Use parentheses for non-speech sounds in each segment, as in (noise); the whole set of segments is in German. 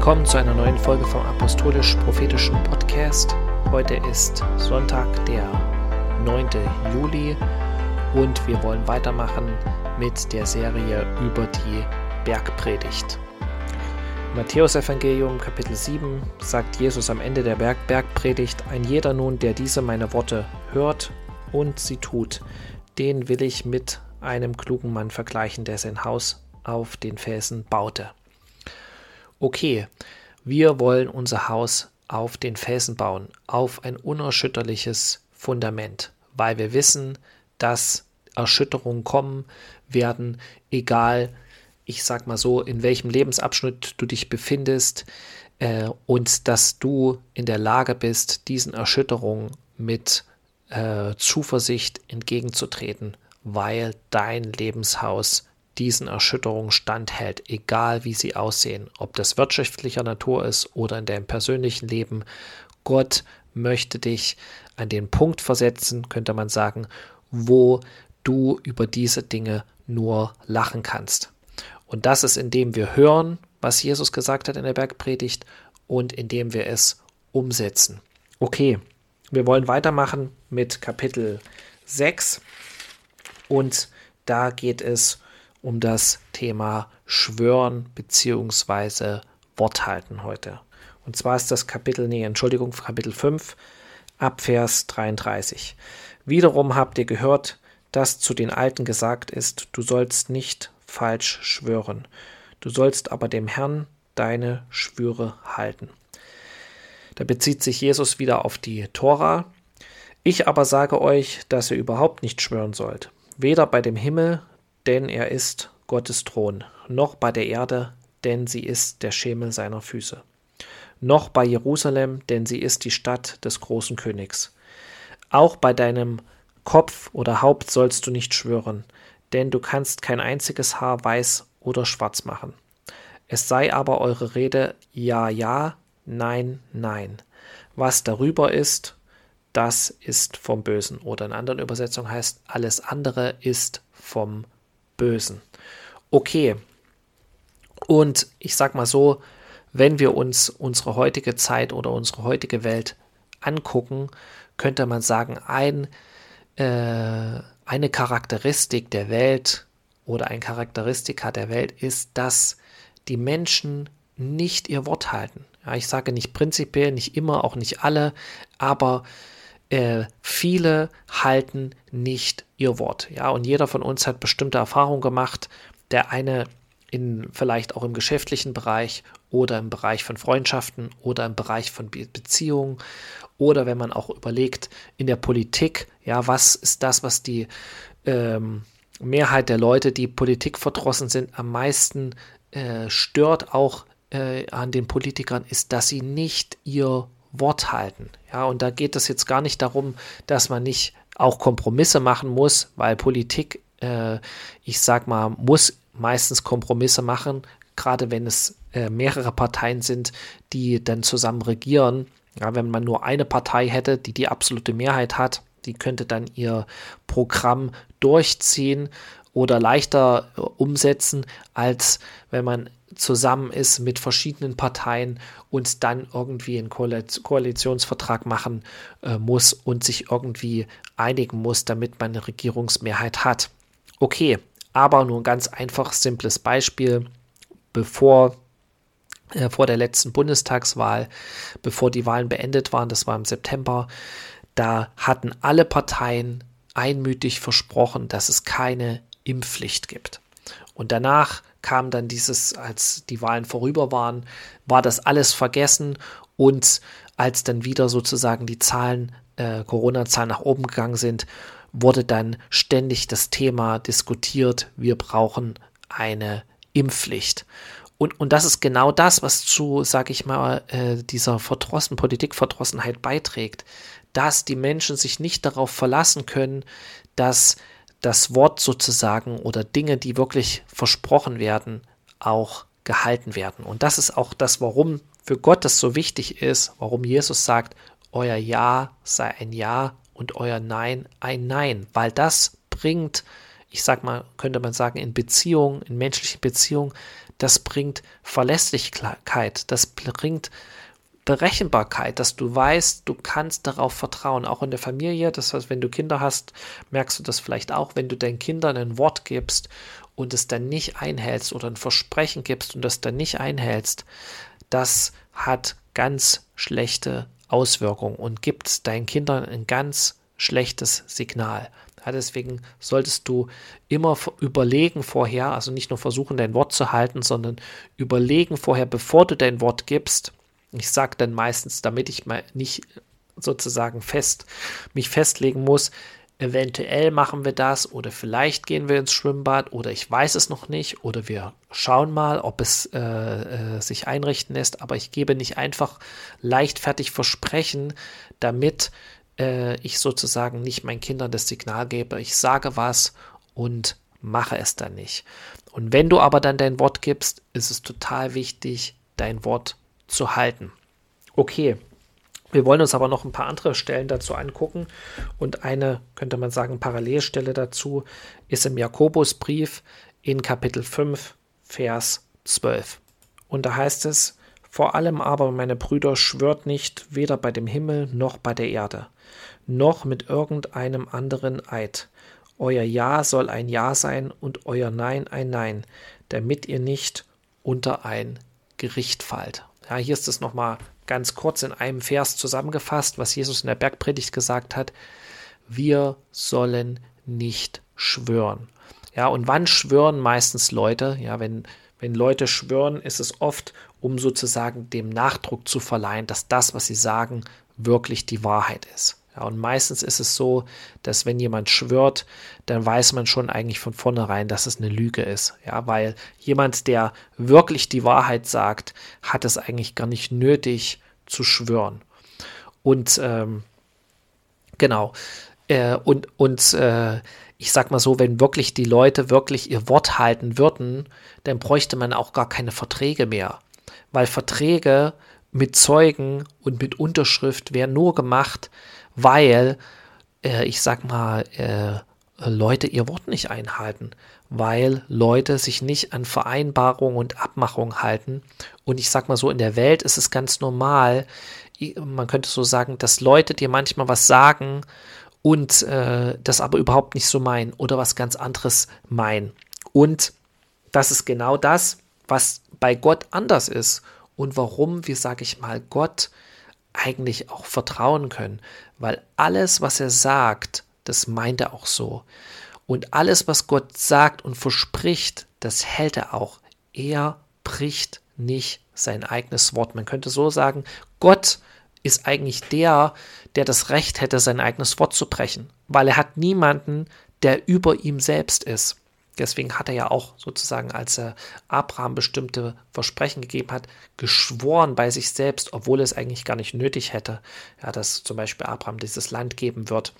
Willkommen zu einer neuen Folge vom Apostolisch-Prophetischen Podcast. Heute ist Sonntag, der 9. Juli und wir wollen weitermachen mit der Serie über die Bergpredigt. Matthäus Evangelium Kapitel 7 sagt Jesus am Ende der Berg Bergpredigt, ein jeder nun, der diese meine Worte hört und sie tut, den will ich mit einem klugen Mann vergleichen, der sein Haus auf den Felsen baute okay, wir wollen unser Haus auf den Felsen bauen, auf ein unerschütterliches Fundament, weil wir wissen, dass Erschütterungen kommen werden, egal, ich sag mal so, in welchem Lebensabschnitt du dich befindest, äh, und dass du in der Lage bist, diesen Erschütterungen mit äh, Zuversicht entgegenzutreten, weil dein Lebenshaus diesen Erschütterungen standhält, egal wie sie aussehen, ob das wirtschaftlicher Natur ist oder in deinem persönlichen Leben. Gott möchte dich an den Punkt versetzen, könnte man sagen, wo du über diese Dinge nur lachen kannst. Und das ist, indem wir hören, was Jesus gesagt hat in der Bergpredigt und indem wir es umsetzen. Okay, wir wollen weitermachen mit Kapitel 6 und da geht es um das Thema Schwören bzw. Worthalten heute. Und zwar ist das Kapitel, nee, Entschuldigung, Kapitel 5, Abvers 33. Wiederum habt ihr gehört, dass zu den Alten gesagt ist, du sollst nicht falsch schwören. Du sollst aber dem Herrn deine Schwüre halten. Da bezieht sich Jesus wieder auf die Tora. Ich aber sage euch, dass ihr überhaupt nicht schwören sollt, weder bei dem Himmel denn er ist Gottes Thron, noch bei der Erde, denn sie ist der Schemel seiner Füße, noch bei Jerusalem, denn sie ist die Stadt des großen Königs. Auch bei deinem Kopf oder Haupt sollst du nicht schwören, denn du kannst kein einziges Haar weiß oder schwarz machen. Es sei aber eure Rede ja, ja, nein, nein. Was darüber ist, das ist vom Bösen. Oder in anderen Übersetzungen heißt, alles andere ist vom Bösen. Bösen. Okay. Und ich sag mal so, wenn wir uns unsere heutige Zeit oder unsere heutige Welt angucken, könnte man sagen, ein, äh, eine Charakteristik der Welt oder ein Charakteristika der Welt ist, dass die Menschen nicht ihr Wort halten. Ja, ich sage nicht prinzipiell, nicht immer, auch nicht alle, aber äh, viele halten nicht ihr Wort. Ja, und jeder von uns hat bestimmte Erfahrungen gemacht. Der eine in vielleicht auch im geschäftlichen Bereich oder im Bereich von Freundschaften oder im Bereich von Be Beziehungen oder wenn man auch überlegt in der Politik, ja, was ist das, was die ähm, Mehrheit der Leute, die Politik verdrossen sind, am meisten äh, stört auch äh, an den Politikern, ist, dass sie nicht ihr Wort halten. Ja, und da geht es jetzt gar nicht darum, dass man nicht auch Kompromisse machen muss, weil Politik, äh, ich sag mal, muss meistens Kompromisse machen, gerade wenn es äh, mehrere Parteien sind, die dann zusammen regieren. Ja, wenn man nur eine Partei hätte, die die absolute Mehrheit hat, die könnte dann ihr Programm durchziehen oder leichter äh, umsetzen, als wenn man zusammen ist mit verschiedenen Parteien und dann irgendwie einen Koalitionsvertrag machen äh, muss und sich irgendwie einigen muss, damit man eine Regierungsmehrheit hat. Okay, aber nur ein ganz einfach, simples Beispiel. Bevor äh, vor der letzten Bundestagswahl, bevor die Wahlen beendet waren, das war im September, da hatten alle Parteien einmütig versprochen, dass es keine Impfpflicht gibt. Und danach kam dann dieses, als die Wahlen vorüber waren, war das alles vergessen und als dann wieder sozusagen die Zahlen, äh, Corona-Zahlen nach oben gegangen sind, wurde dann ständig das Thema diskutiert, wir brauchen eine Impfpflicht. Und, und das ist genau das, was zu, sag ich mal, äh, dieser Verdrossen, Politikverdrossenheit beiträgt, dass die Menschen sich nicht darauf verlassen können, dass das Wort sozusagen oder Dinge, die wirklich versprochen werden, auch gehalten werden. Und das ist auch das, warum für Gott das so wichtig ist, warum Jesus sagt, euer Ja sei ein Ja und euer Nein ein Nein, weil das bringt, ich sag mal, könnte man sagen, in Beziehungen, in menschlichen Beziehungen, das bringt Verlässlichkeit, das bringt Berechenbarkeit, dass du weißt, du kannst darauf vertrauen, auch in der Familie. Das heißt, wenn du Kinder hast, merkst du das vielleicht auch, wenn du deinen Kindern ein Wort gibst und es dann nicht einhältst oder ein Versprechen gibst und es dann nicht einhältst, das hat ganz schlechte Auswirkungen und gibt deinen Kindern ein ganz schlechtes Signal. Ja, deswegen solltest du immer überlegen vorher, also nicht nur versuchen, dein Wort zu halten, sondern überlegen vorher, bevor du dein Wort gibst. Ich sage dann meistens, damit ich mal nicht sozusagen fest mich festlegen muss, eventuell machen wir das oder vielleicht gehen wir ins Schwimmbad oder ich weiß es noch nicht oder wir schauen mal, ob es äh, äh, sich einrichten lässt, aber ich gebe nicht einfach leichtfertig Versprechen, damit äh, ich sozusagen nicht meinen Kindern das Signal gebe, ich sage was und mache es dann nicht. Und wenn du aber dann dein Wort gibst, ist es total wichtig, dein Wort zu halten. Okay, wir wollen uns aber noch ein paar andere Stellen dazu angucken und eine, könnte man sagen, Parallelstelle dazu ist im Jakobusbrief in Kapitel 5, Vers 12. Und da heißt es, vor allem aber, meine Brüder, schwört nicht weder bei dem Himmel noch bei der Erde, noch mit irgendeinem anderen Eid. Euer Ja soll ein Ja sein und euer Nein ein Nein, damit ihr nicht unter ein Gericht fallt. Ja, hier ist es nochmal ganz kurz in einem Vers zusammengefasst, was Jesus in der Bergpredigt gesagt hat. Wir sollen nicht schwören. Ja, und wann schwören meistens Leute? Ja, wenn, wenn Leute schwören, ist es oft, um sozusagen dem Nachdruck zu verleihen, dass das, was sie sagen, wirklich die Wahrheit ist. Ja, und meistens ist es so, dass wenn jemand schwört, dann weiß man schon eigentlich von vornherein, dass es eine Lüge ist. Ja, weil jemand, der wirklich die Wahrheit sagt, hat es eigentlich gar nicht nötig zu schwören. Und ähm, genau. Äh, und und äh, ich sag mal so, wenn wirklich die Leute wirklich ihr Wort halten würden, dann bräuchte man auch gar keine Verträge mehr. Weil Verträge mit Zeugen und mit Unterschrift wären nur gemacht, weil, äh, ich sag mal, äh, Leute ihr Wort nicht einhalten, weil Leute sich nicht an Vereinbarungen und Abmachungen halten. Und ich sag mal so, in der Welt ist es ganz normal, man könnte so sagen, dass Leute dir manchmal was sagen und äh, das aber überhaupt nicht so meinen oder was ganz anderes meinen. Und das ist genau das, was bei Gott anders ist und warum wir, sage ich mal, Gott eigentlich auch vertrauen können, weil alles, was er sagt, das meint er auch so. Und alles, was Gott sagt und verspricht, das hält er auch. Er bricht nicht sein eigenes Wort. Man könnte so sagen, Gott ist eigentlich der, der das Recht hätte, sein eigenes Wort zu brechen, weil er hat niemanden, der über ihm selbst ist. Deswegen hat er ja auch sozusagen, als er Abraham bestimmte Versprechen gegeben hat, geschworen bei sich selbst, obwohl es eigentlich gar nicht nötig hätte, ja, dass zum Beispiel Abraham dieses Land geben wird,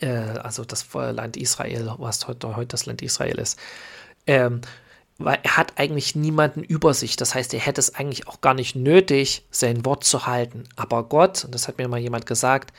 äh, also das Land Israel, was heute, heute das Land Israel ist. Ähm, weil er hat eigentlich niemanden über sich. Das heißt, er hätte es eigentlich auch gar nicht nötig, sein Wort zu halten. Aber Gott, und das hat mir mal jemand gesagt,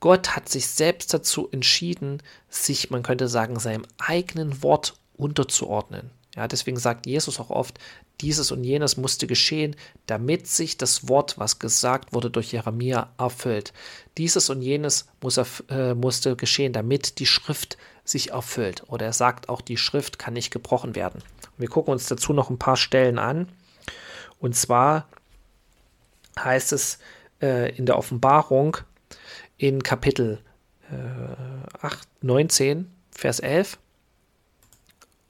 Gott hat sich selbst dazu entschieden, sich, man könnte sagen, seinem eigenen Wort unterzuordnen. Ja, deswegen sagt Jesus auch oft, dieses und jenes musste geschehen, damit sich das Wort, was gesagt wurde durch Jeremia, erfüllt. Dieses und jenes muss, äh, musste geschehen, damit die Schrift sich erfüllt. Oder er sagt auch, die Schrift kann nicht gebrochen werden. Wir gucken uns dazu noch ein paar Stellen an. Und zwar heißt es äh, in der Offenbarung, in Kapitel äh, 8, 19, Vers 11.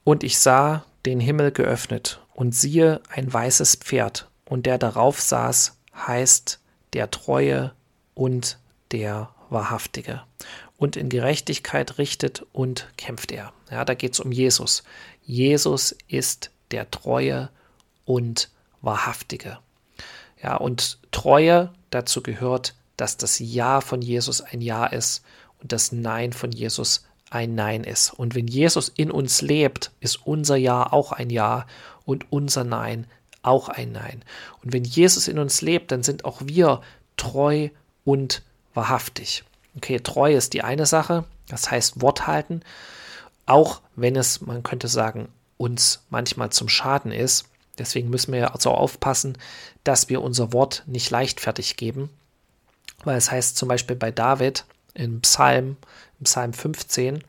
Und ich sah den Himmel geöffnet, und siehe ein weißes Pferd, und der darauf saß, heißt der Treue und der Wahrhaftige. Und in Gerechtigkeit richtet und kämpft er. Ja, da geht es um Jesus. Jesus ist der Treue und Wahrhaftige. Ja, und Treue, dazu gehört dass das Ja von Jesus ein Ja ist und das Nein von Jesus ein Nein ist. Und wenn Jesus in uns lebt, ist unser Ja auch ein Ja und unser Nein auch ein Nein. Und wenn Jesus in uns lebt, dann sind auch wir treu und wahrhaftig. Okay, treu ist die eine Sache, Das heißt Wort halten, auch wenn es, man könnte sagen, uns manchmal zum Schaden ist. Deswegen müssen wir also aufpassen, dass wir unser Wort nicht leichtfertig geben. Weil es heißt zum Beispiel bei David im Psalm, im Psalm 15,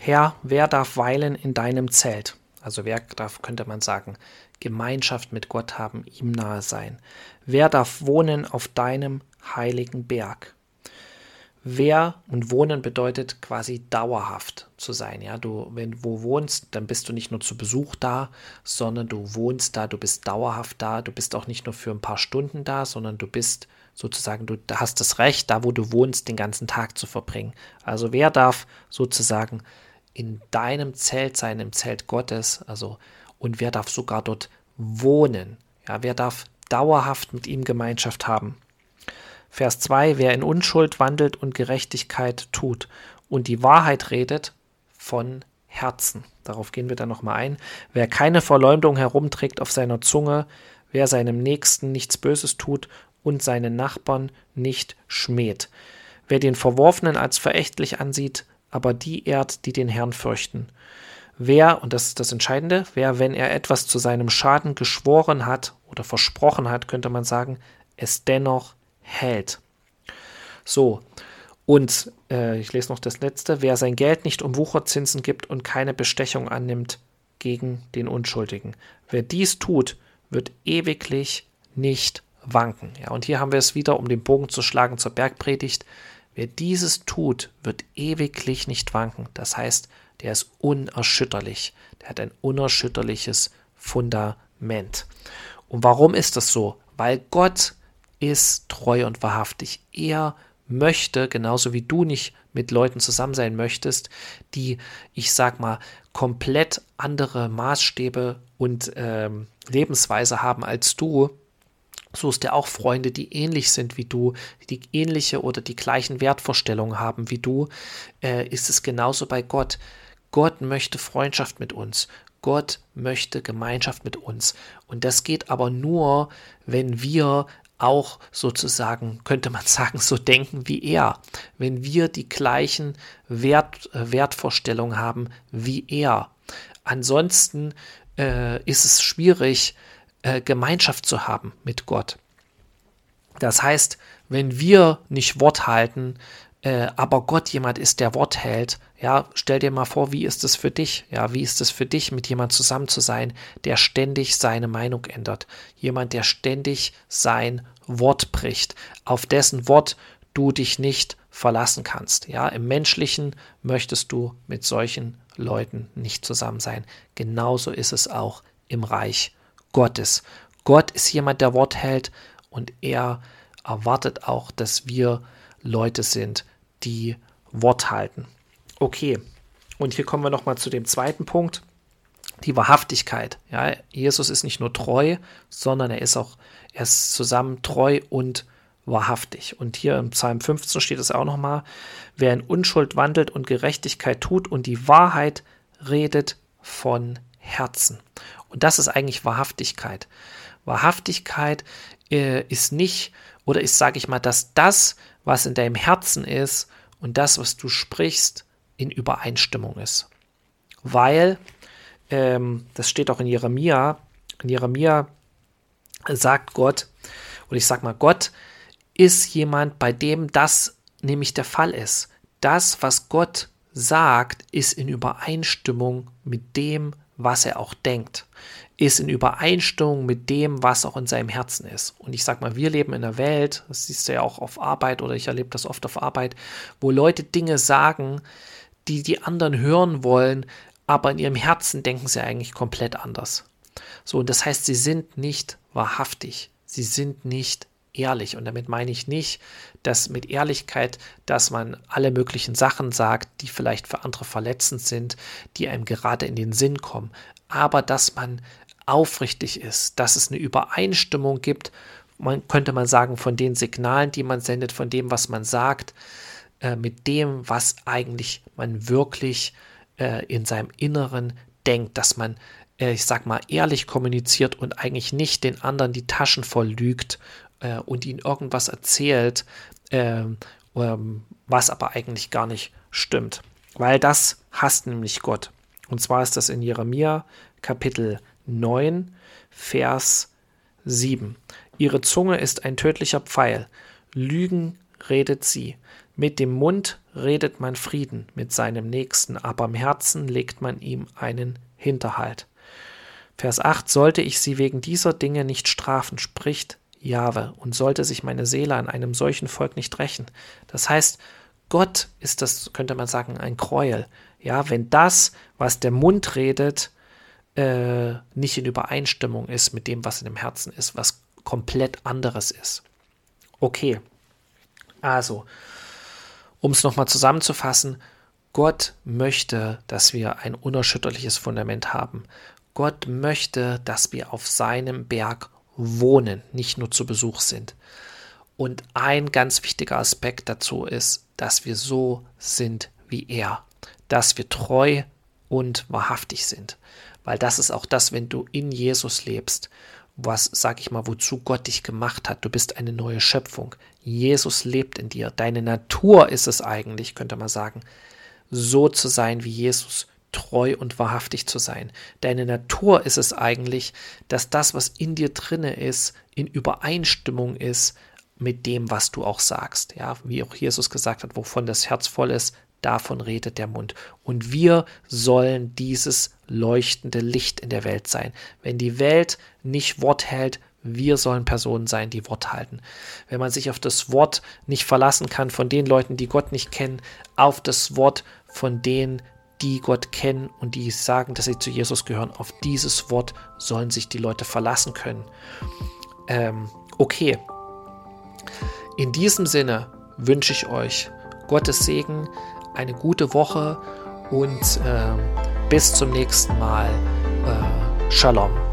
Herr, wer darf weilen in deinem Zelt? Also wer darf, könnte man sagen, Gemeinschaft mit Gott haben, ihm nahe sein? Wer darf wohnen auf deinem heiligen Berg? Wer und wohnen bedeutet quasi dauerhaft zu sein. Ja, du, wenn du wo wohnst, dann bist du nicht nur zu Besuch da, sondern du wohnst da, du bist dauerhaft da, du bist auch nicht nur für ein paar Stunden da, sondern du bist sozusagen, du hast das Recht, da wo du wohnst, den ganzen Tag zu verbringen. Also wer darf sozusagen in deinem Zelt sein, im Zelt Gottes, also und wer darf sogar dort wohnen? Ja, wer darf dauerhaft mit ihm Gemeinschaft haben? Vers 2, wer in Unschuld wandelt und Gerechtigkeit tut und die Wahrheit redet von Herzen. Darauf gehen wir dann nochmal ein. Wer keine Verleumdung herumträgt auf seiner Zunge, wer seinem Nächsten nichts Böses tut und seinen Nachbarn nicht schmäht. Wer den Verworfenen als verächtlich ansieht, aber die ehrt, die den Herrn fürchten. Wer, und das ist das Entscheidende, wer, wenn er etwas zu seinem Schaden geschworen hat oder versprochen hat, könnte man sagen, es dennoch hält. So, und äh, ich lese noch das letzte, wer sein Geld nicht um Wucherzinsen gibt und keine Bestechung annimmt gegen den Unschuldigen. Wer dies tut, wird ewiglich nicht wanken. Ja, und hier haben wir es wieder, um den Bogen zu schlagen zur Bergpredigt. Wer dieses tut, wird ewiglich nicht wanken. Das heißt, der ist unerschütterlich. Der hat ein unerschütterliches Fundament. Und warum ist das so? Weil Gott ist treu und wahrhaftig. Er möchte, genauso wie du nicht mit Leuten zusammen sein möchtest, die, ich sag mal, komplett andere Maßstäbe und ähm, Lebensweise haben als du, suchst dir auch Freunde, die ähnlich sind wie du, die ähnliche oder die gleichen Wertvorstellungen haben wie du, äh, ist es genauso bei Gott. Gott möchte Freundschaft mit uns. Gott möchte Gemeinschaft mit uns. Und das geht aber nur, wenn wir auch sozusagen, könnte man (laughs) sagen, so denken wie er. Wenn wir die gleichen Wert, äh, Wertvorstellungen haben wie er. Ansonsten äh, ist es schwierig, äh, Gemeinschaft zu haben mit Gott. Das heißt, wenn wir nicht Wort halten, äh, aber Gott jemand ist, der Wort hält, ja, stell dir mal vor, wie ist es für dich? Ja, wie ist es für dich, mit jemand zusammen zu sein, der ständig seine Meinung ändert? Jemand, der ständig sein Wort bricht, auf dessen Wort du dich nicht verlassen kannst. Ja, im Menschlichen möchtest du mit solchen Leuten nicht zusammen sein. Genauso ist es auch im Reich Gottes. Gott ist jemand, der Wort hält und er erwartet auch, dass wir Leute sind, die Wort halten. Okay, und hier kommen wir nochmal zu dem zweiten Punkt, die Wahrhaftigkeit. Ja, Jesus ist nicht nur treu, sondern er ist auch, er ist zusammen treu und wahrhaftig. Und hier im Psalm 15 steht es auch nochmal, wer in Unschuld wandelt und Gerechtigkeit tut und die Wahrheit redet von Herzen. Und das ist eigentlich Wahrhaftigkeit. Wahrhaftigkeit äh, ist nicht, oder ist, sage ich mal, dass das, was in deinem Herzen ist und das, was du sprichst, in Übereinstimmung ist. Weil, ähm, das steht auch in Jeremia, in Jeremia sagt Gott, oder ich sag mal, Gott ist jemand, bei dem das nämlich der Fall ist. Das, was Gott sagt, ist in Übereinstimmung mit dem, was er auch denkt, ist in Übereinstimmung mit dem, was auch in seinem Herzen ist. Und ich sag mal, wir leben in einer Welt, das siehst du ja auch auf Arbeit oder ich erlebe das oft auf Arbeit, wo Leute Dinge sagen, die die anderen hören wollen, aber in ihrem Herzen denken sie eigentlich komplett anders. So, und das heißt, sie sind nicht wahrhaftig, sie sind nicht ehrlich. Und damit meine ich nicht, dass mit Ehrlichkeit, dass man alle möglichen Sachen sagt, die vielleicht für andere verletzend sind, die einem gerade in den Sinn kommen, aber dass man aufrichtig ist, dass es eine Übereinstimmung gibt, man könnte man sagen, von den Signalen, die man sendet, von dem, was man sagt, äh, mit dem, was eigentlich man wirklich äh, in seinem Inneren denkt, dass man, äh, ich sag mal, ehrlich kommuniziert und eigentlich nicht den anderen die Taschen voll lügt äh, und ihnen irgendwas erzählt ähm, ähm, was aber eigentlich gar nicht stimmt. Weil das hasst nämlich Gott. Und zwar ist das in Jeremia Kapitel 9, Vers 7. Ihre Zunge ist ein tödlicher Pfeil. Lügen redet sie. Mit dem Mund redet man Frieden mit seinem Nächsten, aber im Herzen legt man ihm einen Hinterhalt. Vers 8 Sollte ich sie wegen dieser Dinge nicht strafen, spricht Jahwe, und sollte sich meine Seele an einem solchen Volk nicht rächen. Das heißt, Gott ist das, könnte man sagen, ein Gräuel. Ja, wenn das, was der Mund redet, äh, nicht in Übereinstimmung ist mit dem, was in dem Herzen ist, was komplett anderes ist. Okay, also, um es nochmal zusammenzufassen, Gott möchte, dass wir ein unerschütterliches Fundament haben. Gott möchte, dass wir auf seinem Berg wohnen, nicht nur zu Besuch sind. Und ein ganz wichtiger Aspekt dazu ist, dass wir so sind wie er, dass wir treu und wahrhaftig sind. Weil das ist auch das, wenn du in Jesus lebst, was, sag ich mal, wozu Gott dich gemacht hat. Du bist eine neue Schöpfung. Jesus lebt in dir. Deine Natur ist es eigentlich, könnte man sagen, so zu sein wie Jesus, treu und wahrhaftig zu sein. Deine Natur ist es eigentlich, dass das, was in dir drinne ist, in Übereinstimmung ist mit dem, was du auch sagst. Ja, wie auch Jesus gesagt hat, wovon das Herz voll ist, davon redet der Mund. Und wir sollen dieses leuchtende Licht in der Welt sein. Wenn die Welt nicht Wort hält, wir sollen Personen sein, die Wort halten. Wenn man sich auf das Wort nicht verlassen kann von den Leuten, die Gott nicht kennen, auf das Wort von denen, die Gott kennen und die sagen, dass sie zu Jesus gehören, auf dieses Wort sollen sich die Leute verlassen können. Ähm, okay, in diesem Sinne wünsche ich euch Gottes Segen, eine gute Woche und äh, bis zum nächsten Mal. Äh, Shalom.